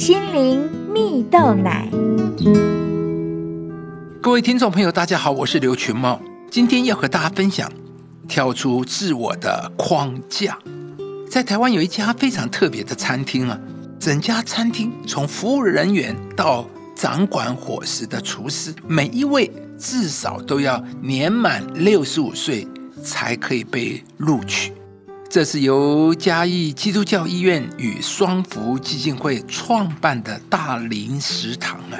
心灵蜜豆奶。各位听众朋友，大家好，我是刘群茂，今天要和大家分享跳出自我的框架。在台湾有一家非常特别的餐厅啊，整家餐厅从服务人员到掌管伙食的厨师，每一位至少都要年满六十五岁才可以被录取。这是由嘉义基督教医院与双福基金会创办的大林食堂啊。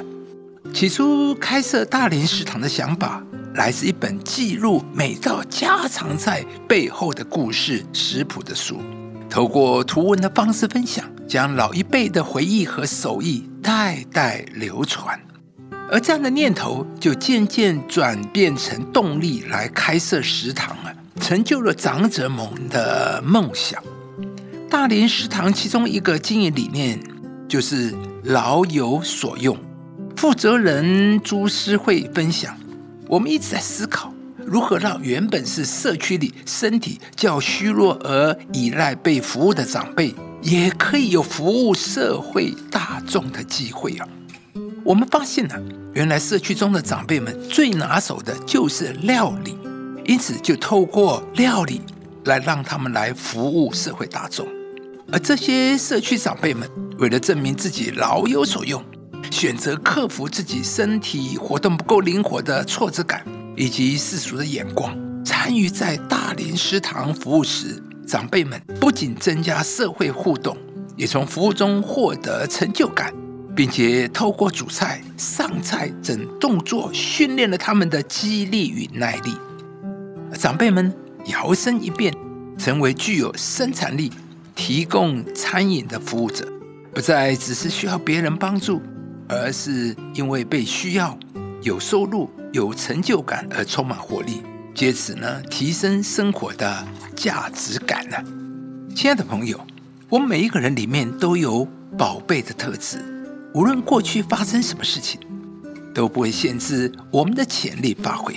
起初开设大林食堂的想法，来自一本记录每道家常菜背后的故事食谱的书，透过图文的方式分享，将老一辈的回忆和手艺代代流传。而这样的念头，就渐渐转变成动力，来开设食堂。成就了长者们的梦想。大连食堂其中一个经营理念就是老有所用。负责人朱思慧分享：我们一直在思考如何让原本是社区里身体较虚弱而依赖被服务的长辈，也可以有服务社会大众的机会啊。我们发现呢，原来社区中的长辈们最拿手的就是料理。因此，就透过料理来让他们来服务社会大众。而这些社区长辈们，为了证明自己老有所用，选择克服自己身体活动不够灵活的挫折感，以及世俗的眼光，参与在大林食堂服务时，长辈们不仅增加社会互动，也从服务中获得成就感，并且透过煮菜、上菜等动作，训练了他们的肌力与耐力。长辈们摇身一变，成为具有生产力、提供餐饮的服务者，不再只是需要别人帮助，而是因为被需要、有收入、有成就感而充满活力，借此呢提升生活的价值感呢。亲爱的朋友，我们每一个人里面都有宝贝的特质，无论过去发生什么事情，都不会限制我们的潜力发挥。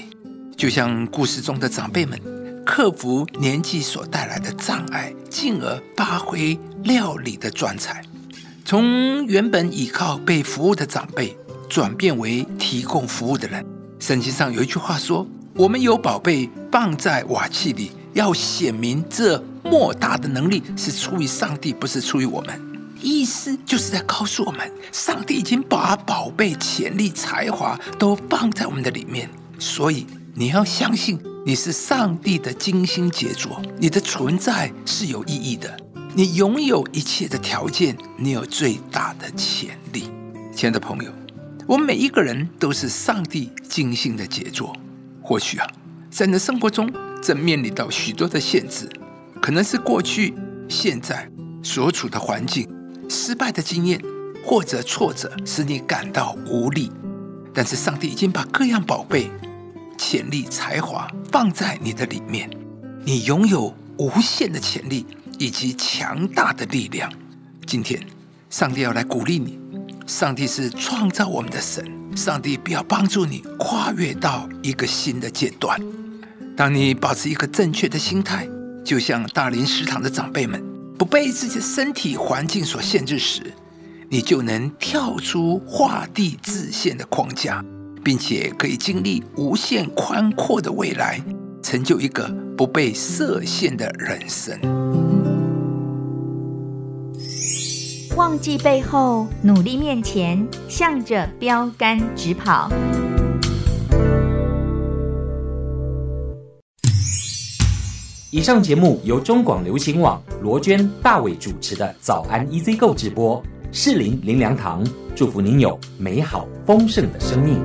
就像故事中的长辈们，克服年纪所带来的障碍，进而发挥料理的专才，从原本依靠被服务的长辈，转变为提供服务的人。圣经上有一句话说：“我们有宝贝放在瓦器里，要显明这莫大的能力是出于上帝，不是出于我们。”意思就是在告诉我们，上帝已经把宝贝、潜力、才华都放在我们的里面，所以。你要相信你是上帝的精心杰作，你的存在是有意义的。你拥有一切的条件，你有最大的潜力。亲爱的朋友，我们每一个人都是上帝精心的杰作。或许啊，在你的生活中正面临到许多的限制，可能是过去、现在所处的环境、失败的经验或者挫折，使你感到无力。但是上帝已经把各样宝贝。潜力、才华放在你的里面，你拥有无限的潜力以及强大的力量。今天，上帝要来鼓励你。上帝是创造我们的神，上帝必要帮助你跨越到一个新的阶段。当你保持一个正确的心态，就像大林食堂的长辈们，不被自己的身体环境所限制时，你就能跳出画地自限的框架。并且可以经历无限宽阔的未来，成就一个不被设限的人生。忘记背后，努力面前，向着标杆直跑。以上节目由中广流行网罗娟、大伟主持的《早安 EZ 购》直播，士林林良堂祝福您有美好丰盛的生命。